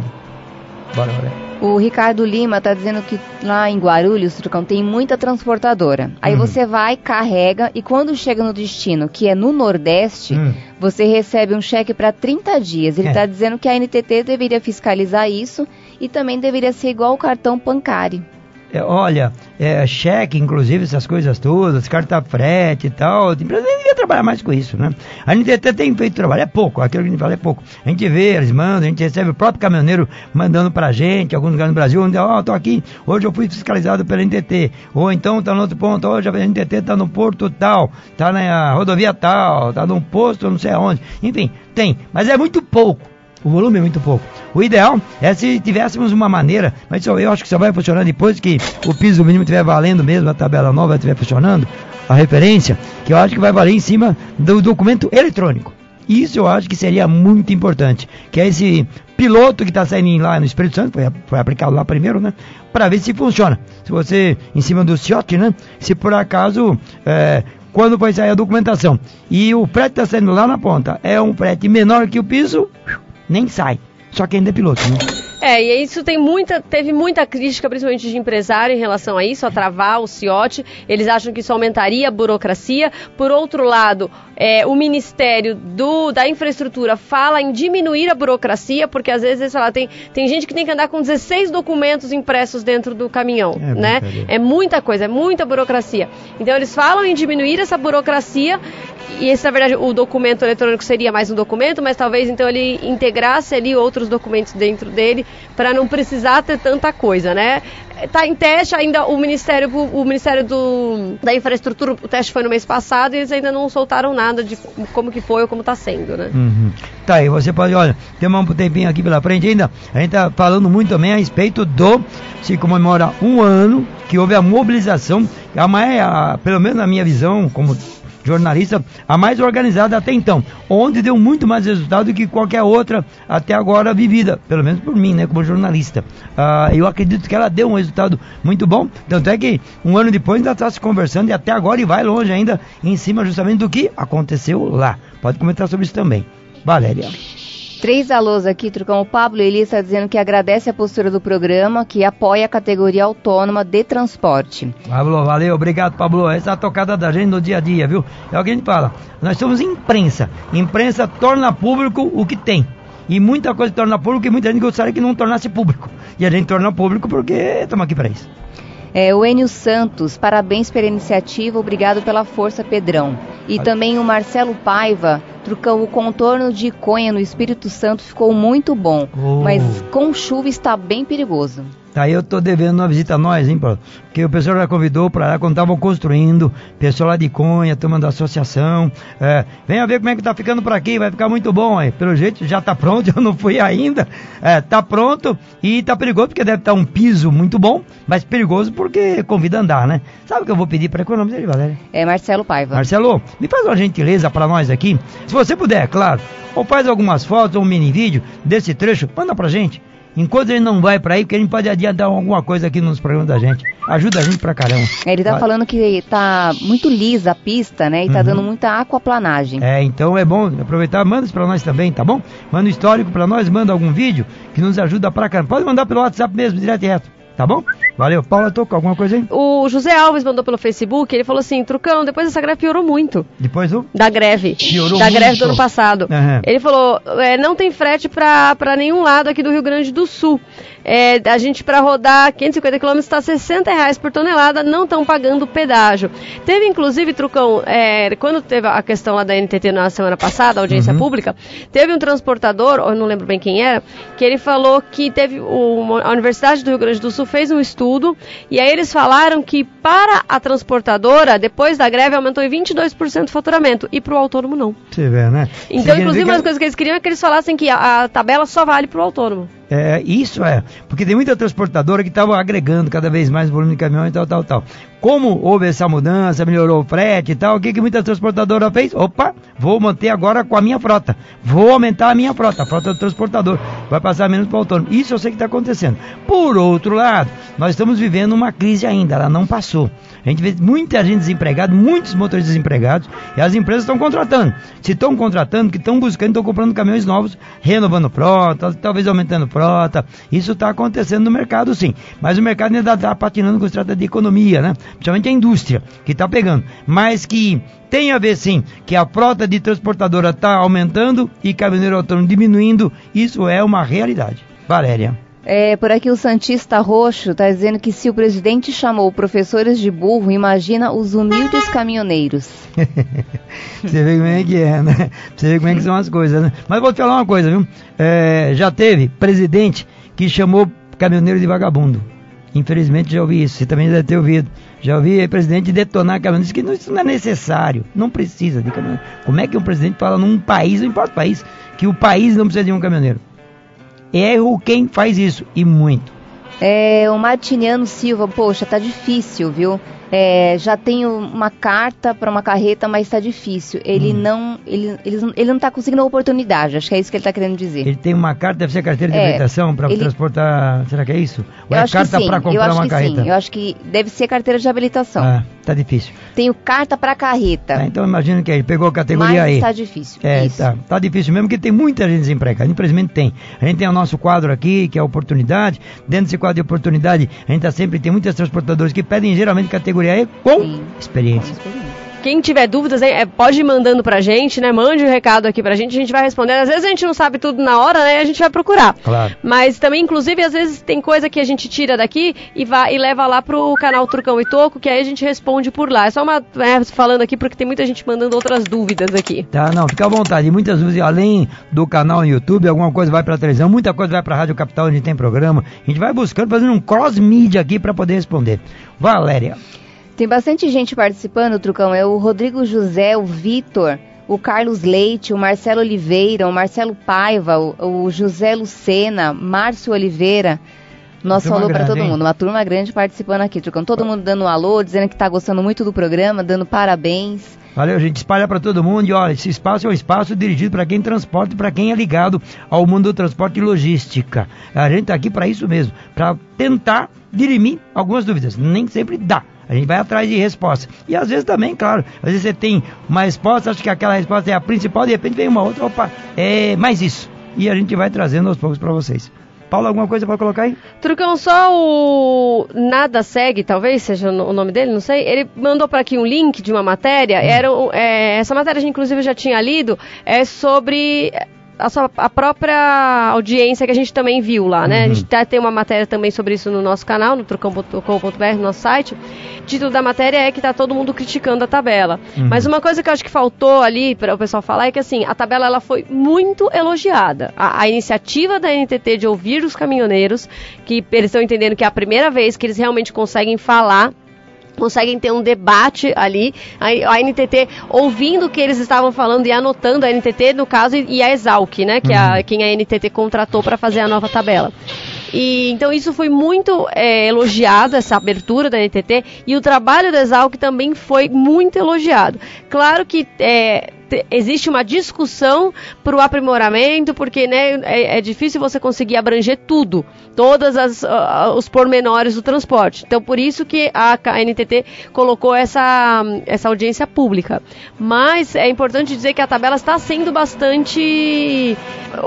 Bora, bora. O Ricardo Lima está dizendo que lá em Guarulhos, Trucão, tem muita transportadora. Aí uhum. você vai, carrega e quando chega no destino, que é no Nordeste, uhum. você recebe um cheque para 30 dias. Ele está é. dizendo que a NTT deveria fiscalizar isso e também deveria ser igual o cartão bancário. É, olha, é, cheque, inclusive, essas coisas todas, carta frete e tal, a empresa devia trabalhar mais com isso, né? A gente até tem feito trabalho, é pouco, aquilo que a gente fala é pouco. A gente vê, eles mandam, a gente recebe o próprio caminhoneiro mandando pra gente, alguns lugares no Brasil, onde, ó, oh, tô aqui, hoje eu fui fiscalizado pela NTT, ou então tá no outro ponto, hoje a NTT tá no porto tal, tá na rodovia tal, tá num posto não sei aonde, enfim, tem, mas é muito pouco. O volume é muito pouco. O ideal é se tivéssemos uma maneira, mas eu acho que só vai funcionar depois que o piso mínimo estiver valendo mesmo, a tabela nova estiver funcionando, a referência, que eu acho que vai valer em cima do documento eletrônico. Isso eu acho que seria muito importante, que é esse piloto que está saindo lá no Espírito Santo, foi, foi aplicado lá primeiro, né? Para ver se funciona. Se você, em cima do CIOT, né? Se por acaso, é, quando vai sair a documentação e o frete está saindo lá na ponta, é um frete menor que o piso, nem sai. Só que ainda é piloto, né? É, e isso tem muita, teve muita crítica, principalmente de empresário, em relação a isso, a travar o CIOT. Eles acham que isso aumentaria a burocracia. Por outro lado, é, o Ministério do, da Infraestrutura fala em diminuir a burocracia, porque às vezes lá, tem, tem gente que tem que andar com 16 documentos impressos dentro do caminhão, é, né? É muita coisa, é muita burocracia. Então eles falam em diminuir essa burocracia e esse, na verdade, o documento eletrônico seria mais um documento, mas talvez então ele integrasse ali outros documentos dentro dele para não precisar ter tanta coisa, né? Está em teste ainda o Ministério, o Ministério do, da Infraestrutura, o teste foi no mês passado e eles ainda não soltaram nada de como que foi ou como está sendo, né? Uhum. Tá aí, você pode, olha, tem um tempinho aqui pela frente ainda, a gente está falando muito também a respeito do, se comemora um ano que houve a mobilização, a mais, a, pelo menos na minha visão, como jornalista, a mais organizada até então, onde deu muito mais resultado do que qualquer outra até agora vivida, pelo menos por mim, né, como jornalista. Ah, eu acredito que ela deu um resultado muito bom, tanto é que um ano depois ainda está se conversando e até agora e vai longe ainda em cima justamente do que aconteceu lá. Pode comentar sobre isso também. Valéria. Três alôs aqui, Trucão. O Pablo Eli está dizendo que agradece a postura do programa, que apoia a categoria autônoma de transporte. Pablo, valeu, obrigado, Pablo. Essa é a tocada da gente no dia a dia, viu? É o que a gente fala. Nós somos imprensa. Imprensa torna público o que tem. E muita coisa torna público e muita gente gostaria que não tornasse público. E a gente torna público porque estamos aqui para isso. É, o Enio Santos, parabéns pela iniciativa, obrigado pela força, Pedrão. E também o Marcelo Paiva, o contorno de Conha no Espírito Santo ficou muito bom, oh. mas com chuva está bem perigoso. Tá, eu tô devendo uma visita a nós, hein, Paulo? Porque o pessoal já convidou para lá quando estavam construindo, pessoal lá de Conha, turma da associação. É, venha ver como é que tá ficando por aqui, vai ficar muito bom, aí. Pelo jeito já tá pronto, eu não fui ainda. É, tá pronto e tá perigoso porque deve estar tá um piso muito bom, mas perigoso porque convida a andar, né? Sabe o que eu vou pedir para economia dele, Valéria? É Marcelo Paiva. Marcelo, me faz uma gentileza para nós aqui. Se você puder, claro, ou faz algumas fotos ou um mini vídeo desse trecho, manda pra gente. Enquanto ele não vai para aí, porque a gente pode adiantar alguma coisa aqui nos programas da gente. Ajuda a gente pra caramba. É, ele tá falando que tá muito lisa a pista, né? E tá uhum. dando muita aquaplanagem. É, então é bom aproveitar, manda isso pra nós também, tá bom? Manda o histórico pra nós, manda algum vídeo que nos ajuda pra caramba. Pode mandar pelo WhatsApp mesmo, direto e reto. Tá bom? Valeu. Paula, tô com alguma coisa aí? O José Alves mandou pelo Facebook, ele falou assim, Trucão, depois dessa greve piorou muito. Depois do? Da greve. Piorou da muito. greve do ano passado. Uhum. Ele falou, é, não tem frete pra nenhum lado aqui do Rio Grande do Sul. É, a gente, para rodar 550 km, está 60 reais por tonelada, não estão pagando pedágio. Teve, inclusive, Trucão, é, quando teve a questão lá da NTT na semana passada, audiência uhum. pública, teve um transportador, eu não lembro bem quem era, que ele falou que teve, o, a Universidade do Rio Grande do Sul fez um estudo, e aí eles falaram que para a transportadora, depois da greve, aumentou em 22% o faturamento, e para o autônomo não. Você vê, né? Então, inclusive, uma das coisas que eles queriam é que eles falassem que a, a tabela só vale para o autônomo. É, isso é, porque tem muita transportadora que estava agregando cada vez mais volume de caminhão e tal, tal, tal. Como houve essa mudança, melhorou o frete e tal, o que, que muita transportadora fez? Opa, vou manter agora com a minha frota. Vou aumentar a minha frota, a frota do transportador. Vai passar menos para o autônomo. Isso eu sei que está acontecendo. Por outro lado, nós estamos vivendo uma crise ainda, ela não passou. A gente vê muita gente desempregada, muitos motoristas desempregados, e as empresas estão contratando. Se estão contratando, que estão buscando, estão comprando caminhões novos, renovando frota, talvez aumentando frota. Isso está acontecendo no mercado, sim. Mas o mercado ainda está patinando com estrada de economia, né? Principalmente a indústria, que está pegando. Mas que tem a ver sim que a frota de transportadora está aumentando e caminhoneiro autônomo diminuindo. Isso é uma realidade. Valéria. É, por aqui o Santista Roxo está dizendo que se o presidente chamou professores de burro, imagina os humildes caminhoneiros. Você vê como é que é, né? Você vê como é que são as coisas, né? Mas vou te falar uma coisa, viu? É, já teve presidente que chamou caminhoneiro de vagabundo. Infelizmente já ouvi isso, você também deve ter ouvido. Já ouvi presidente detonar caminhoneiros, que isso não é necessário, não precisa de caminhoneiro. Como é que um presidente fala num país, não importa o país, que o país não precisa de um caminhoneiro? Erro quem faz isso, e muito. É, o Martiniano Silva, poxa, tá difícil, viu? É, já tenho uma carta para uma carreta, mas está difícil. Ele hum. não, ele, ele, ele não está conseguindo a oportunidade. Acho que é isso que ele está querendo dizer. Ele tem uma carta, deve ser carteira de é, habilitação para ele... transportar. Será que é isso? Ou eu é carta para comprar uma carreta? Sim. Eu acho que deve ser carteira de habilitação. Ah, tá difícil. Tenho carta para carreta. Ah, então imagino que ele pegou a categoria mas E. Está difícil. É, isso. tá, tá difícil mesmo, porque tem muita gente desempregada. Infelizmente tem. A gente tem o nosso quadro aqui, que é a oportunidade. Dentro desse quadro de oportunidade, a gente tá sempre tem muitas transportadoras que pedem geralmente categoria E com Sim experiência. Quem tiver dúvidas, é, pode ir mandando pra gente, né? Mande o um recado aqui pra gente, a gente vai responder. Às vezes a gente não sabe tudo na hora, né? A gente vai procurar. Claro. Mas também, inclusive, às vezes tem coisa que a gente tira daqui e, vai, e leva lá pro canal Turcão e Toco, que aí a gente responde por lá. É só uma. É, falando aqui porque tem muita gente mandando outras dúvidas aqui. Tá, não, fica à vontade. Muitas vezes, além do canal no YouTube, alguma coisa vai pra televisão, muita coisa vai pra Rádio Capital, onde tem programa. A gente vai buscando, fazendo um cross-mídia aqui pra poder responder. Valéria. Tem bastante gente participando, Trucão. É o Rodrigo José, o Vitor, o Carlos Leite, o Marcelo Oliveira, o Marcelo Paiva, o, o José Lucena, Márcio Oliveira. Nosso alô para todo hein? mundo. Uma turma grande participando aqui, Trucão. Todo mundo dando um alô, dizendo que está gostando muito do programa, dando parabéns. Valeu, gente. Espalha para todo mundo. E olha, esse espaço é um espaço dirigido para quem transporta e para quem é ligado ao mundo do transporte e logística. A gente está aqui para isso mesmo, para tentar dirimir algumas dúvidas. Nem sempre dá. A gente vai atrás de resposta. E às vezes também, claro, às vezes você tem uma resposta, acha que aquela resposta é a principal, de repente vem uma outra, opa, é mais isso. E a gente vai trazendo aos poucos para vocês. Paulo, alguma coisa para colocar aí? Trucão, só o Nada Segue, talvez seja o nome dele, não sei. Ele mandou para aqui um link de uma matéria. Hum. Era, é, essa matéria a gente, inclusive, já tinha lido. É sobre a, sua, a própria audiência que a gente também viu lá, né? Uhum. A gente tá, tem uma matéria também sobre isso no nosso canal, no trucão.com.br, no nosso site. O título da matéria é que tá todo mundo criticando a tabela. Uhum. Mas uma coisa que eu acho que faltou ali para o pessoal falar é que assim, a tabela ela foi muito elogiada. A, a iniciativa da NTT de ouvir os caminhoneiros, que eles estão entendendo que é a primeira vez que eles realmente conseguem falar conseguem ter um debate ali, a, NTT ouvindo o que eles estavam falando e anotando a NTT, no caso, e a Exalc, né, que é a, uhum. quem a NTT contratou para fazer a nova tabela. E, então isso foi muito é, elogiado, essa abertura da NTT, e o trabalho da Exalc também foi muito elogiado. Claro que é, existe uma discussão para o aprimoramento, porque né, é, é, difícil você conseguir abranger tudo, todos uh, os pormenores do transporte. Então, por isso que a, NTT colocou essa, essa audiência pública. Mas é importante dizer que a tabela está sendo bastante.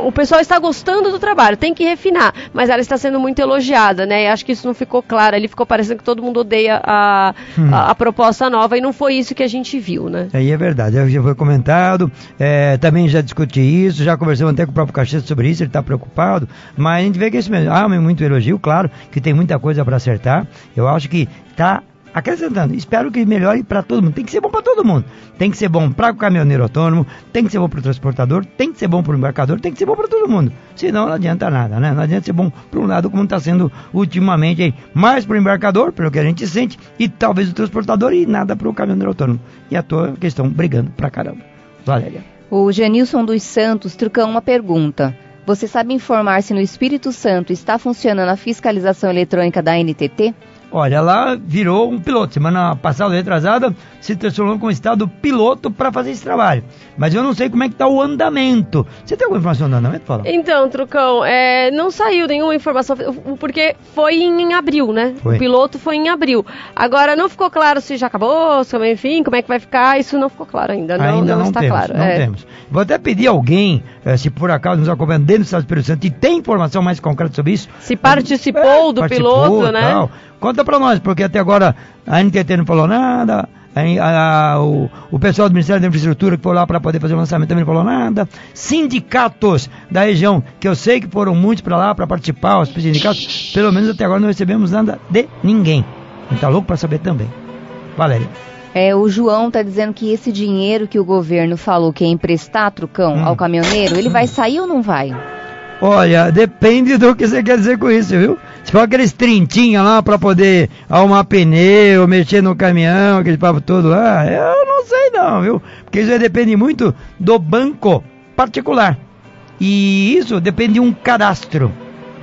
O pessoal está gostando do trabalho, tem que refinar, mas ela está sendo muito elogiada, né? Acho que isso não ficou claro. Ali ficou parecendo que todo mundo odeia a, hum. a, a, proposta nova e não foi isso que a gente viu, né? Aí é verdade. Eu já foi comentado é, também já discuti isso, já conversamos até com o próprio Caxias sobre isso, ele está preocupado, mas a gente vê que isso mesmo. Ah, muito elogio, claro, que tem muita coisa para acertar. Eu acho que está acrescentando. Espero que melhore para todo mundo. Tem que ser bom para todo mundo. Tem que ser bom para o caminhoneiro autônomo, tem que ser bom para o transportador, tem que ser bom para o embarcador, tem que ser bom para todo mundo. Senão não adianta nada, né? Não adianta ser bom para um lado como está sendo ultimamente aí. Mais para o embarcador, pelo que a gente sente, e talvez o transportador e nada para o caminhoneiro autônomo. E a tua questão brigando pra caramba. Valéria. O Genilson dos Santos trucou uma pergunta. Você sabe informar se no Espírito Santo está funcionando a fiscalização eletrônica da NTT? Olha, ela virou um piloto. Semana passada, retrasada, se transformou como estado piloto para fazer esse trabalho. Mas eu não sei como é que está o andamento. Você tem alguma informação do andamento, Fala? Então, Trucão, é, não saiu nenhuma informação, porque foi em abril, né? Foi. O piloto foi em abril. Agora, não ficou claro se já acabou, se, enfim, como é que vai ficar, isso não ficou claro ainda. Não, ainda não, não está temos, claro. Não é. temos. Vou até pedir alguém, eh, se por acaso nos acompanhando dentro do Estado do Espírito Santo e tem informação mais concreta sobre isso. Se participou é, do participou, piloto, né? Tal, Conta para nós, porque até agora a NTT não falou nada, a, a, o, o, pessoal do Ministério da Infraestrutura que foi lá para poder fazer o lançamento também não falou nada. Sindicatos da região, que eu sei que foram muitos para lá para participar, os sindicatos, pelo menos até agora não recebemos nada de ninguém. A gente tá louco para saber também. Valéria. É, o João está dizendo que esse dinheiro que o governo falou que é emprestar, trucão, hum. ao caminhoneiro, ele vai sair ou não vai? Olha, depende do que você quer dizer com isso, viu? Se for aqueles trintinhos lá para poder arrumar pneu, mexer no caminhão, aquele papo todo lá, eu não sei não, viu? Porque isso depende muito do banco particular. E isso depende de um cadastro.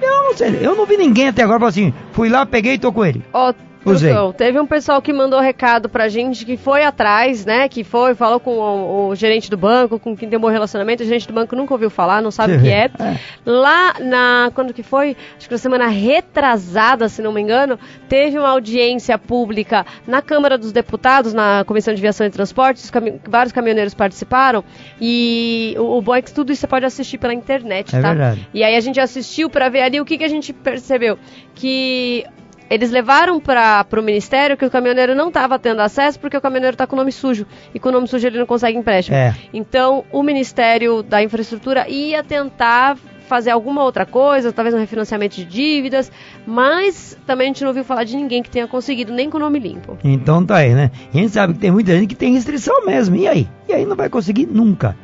Eu não sei, eu não vi ninguém até agora falar assim, fui lá, peguei e tô com ele. Ó, Usei. teve um pessoal que mandou recado pra gente que foi atrás, né? Que foi, falou com o, o gerente do banco, com quem tem um bom relacionamento. O gerente do banco nunca ouviu falar, não sabe o que é. é. Lá na. Quando que foi? Acho que na semana retrasada, se não me engano, teve uma audiência pública na Câmara dos Deputados, na Comissão de Viação e Transportes. Cami vários caminhoneiros participaram. E o, o bom é que tudo isso você pode assistir pela internet, é tá? Verdade. E aí a gente assistiu para ver ali o que, que a gente percebeu. Que eles levaram para o ministério que o caminhoneiro não estava tendo acesso porque o caminhoneiro está com o nome sujo. E com o nome sujo ele não consegue empréstimo. É. Então, o Ministério da Infraestrutura ia tentar fazer alguma outra coisa, talvez um refinanciamento de dívidas, mas também a gente não ouviu falar de ninguém que tenha conseguido, nem com o nome limpo. Então tá aí, né? E a gente sabe que tem muita gente que tem restrição mesmo. E aí? E aí não vai conseguir nunca.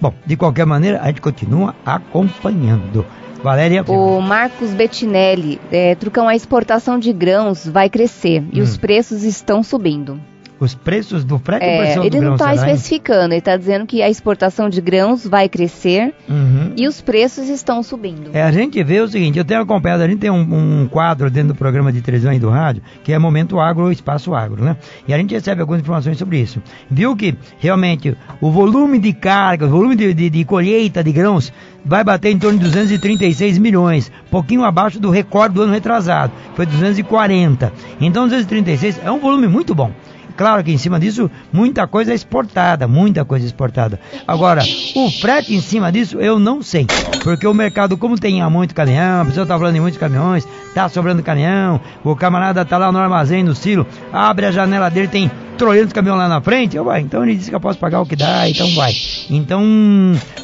Bom, de qualquer maneira, a gente continua acompanhando. Valéria. O Marcos Bettinelli, é, Trucão, a exportação de grãos vai crescer e os hum. preços estão subindo. Os preços do frete é, Ele não está especificando, ele está dizendo que a exportação de grãos vai crescer uhum. e os preços estão subindo. É, a gente vê o seguinte, eu tenho acompanhado, a gente tem um, um quadro dentro do programa de televisão e do rádio, que é Momento Agro, Espaço Agro, né? E a gente recebe algumas informações sobre isso. Viu que realmente o volume de carga, o volume de, de, de colheita de grãos vai bater em torno de 236 milhões, pouquinho abaixo do recorde do ano retrasado, foi 240. Então 236 é um volume muito bom. Claro que em cima disso, muita coisa é exportada, muita coisa exportada. Agora, o frete em cima disso, eu não sei. Porque o mercado, como tem muito caminhão, a pessoa está falando em muitos caminhões, está sobrando caminhão, o camarada está lá no armazém, no silo, abre a janela dele, tem 300 caminhões lá na frente, eu vai. Então ele disse que eu posso pagar o que dá, então vai. Então,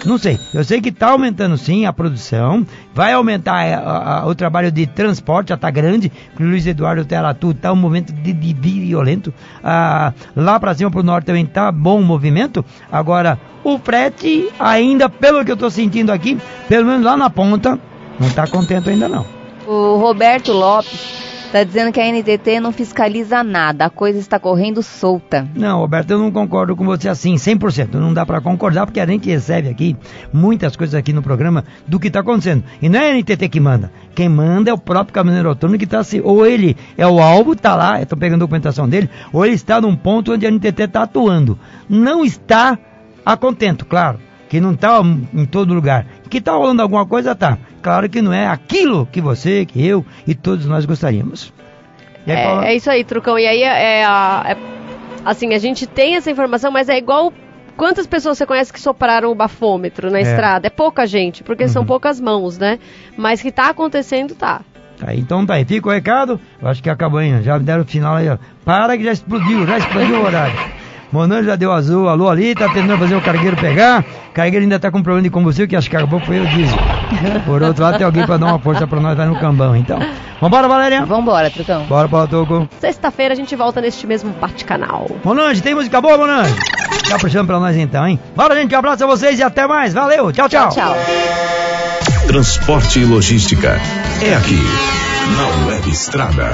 não sei. Eu sei que está aumentando sim a produção, vai aumentar a, a, o trabalho de transporte, já está grande. O Luiz Eduardo Telatu está um movimento de, de, de violento. Ah, lá para cima, para o norte também está bom o movimento. Agora, o frete, ainda, pelo que eu estou sentindo aqui, pelo menos lá na ponta, não está contente ainda não. O Roberto Lopes Está dizendo que a NTT não fiscaliza nada, a coisa está correndo solta. Não, Roberto, eu não concordo com você assim, 100%. Não dá para concordar, porque a gente recebe aqui muitas coisas aqui no programa do que está acontecendo. E não é a NTT que manda. Quem manda é o próprio caminhoneiro autônomo que está assim. Ou ele é o alvo, está lá, estou pegando a documentação dele, ou ele está num ponto onde a NTT está atuando. Não está a contento, claro que não está em todo lugar. Que está rolando alguma coisa, tá. Claro que não é aquilo que você, que eu e todos nós gostaríamos. Aí, é, é, isso aí, Trucão. E aí é, é, é, assim, a gente tem essa informação, mas é igual quantas pessoas você conhece que sopraram o bafômetro na é. estrada? É pouca gente, porque uhum. são poucas mãos, né? Mas que está acontecendo, tá. Tá, então tá aí, fica o recado. Eu acho que acabou ainda. Já deram o final aí, ó. Para que já explodiu, já explodiu o horário. Monange já deu azul, alô ali, tá tentando fazer o cargueiro pegar. O cargueiro ainda tá com problema de combustível, que acho que acabou foi o diesel. Por outro lado, tem alguém pra dar uma força pra nós, vai no cambão, então. Vambora, Valéria? Vambora, Trucão. Bora, Paulo Toco. Sexta-feira a gente volta neste mesmo bate-canal. Monange, tem música boa, Monange? Tá puxando pra nós então, hein? Bora, gente, um abraço a vocês e até mais. Valeu, tchau, tchau. Tchau, tchau. Transporte e logística é aqui, na Web Estrada.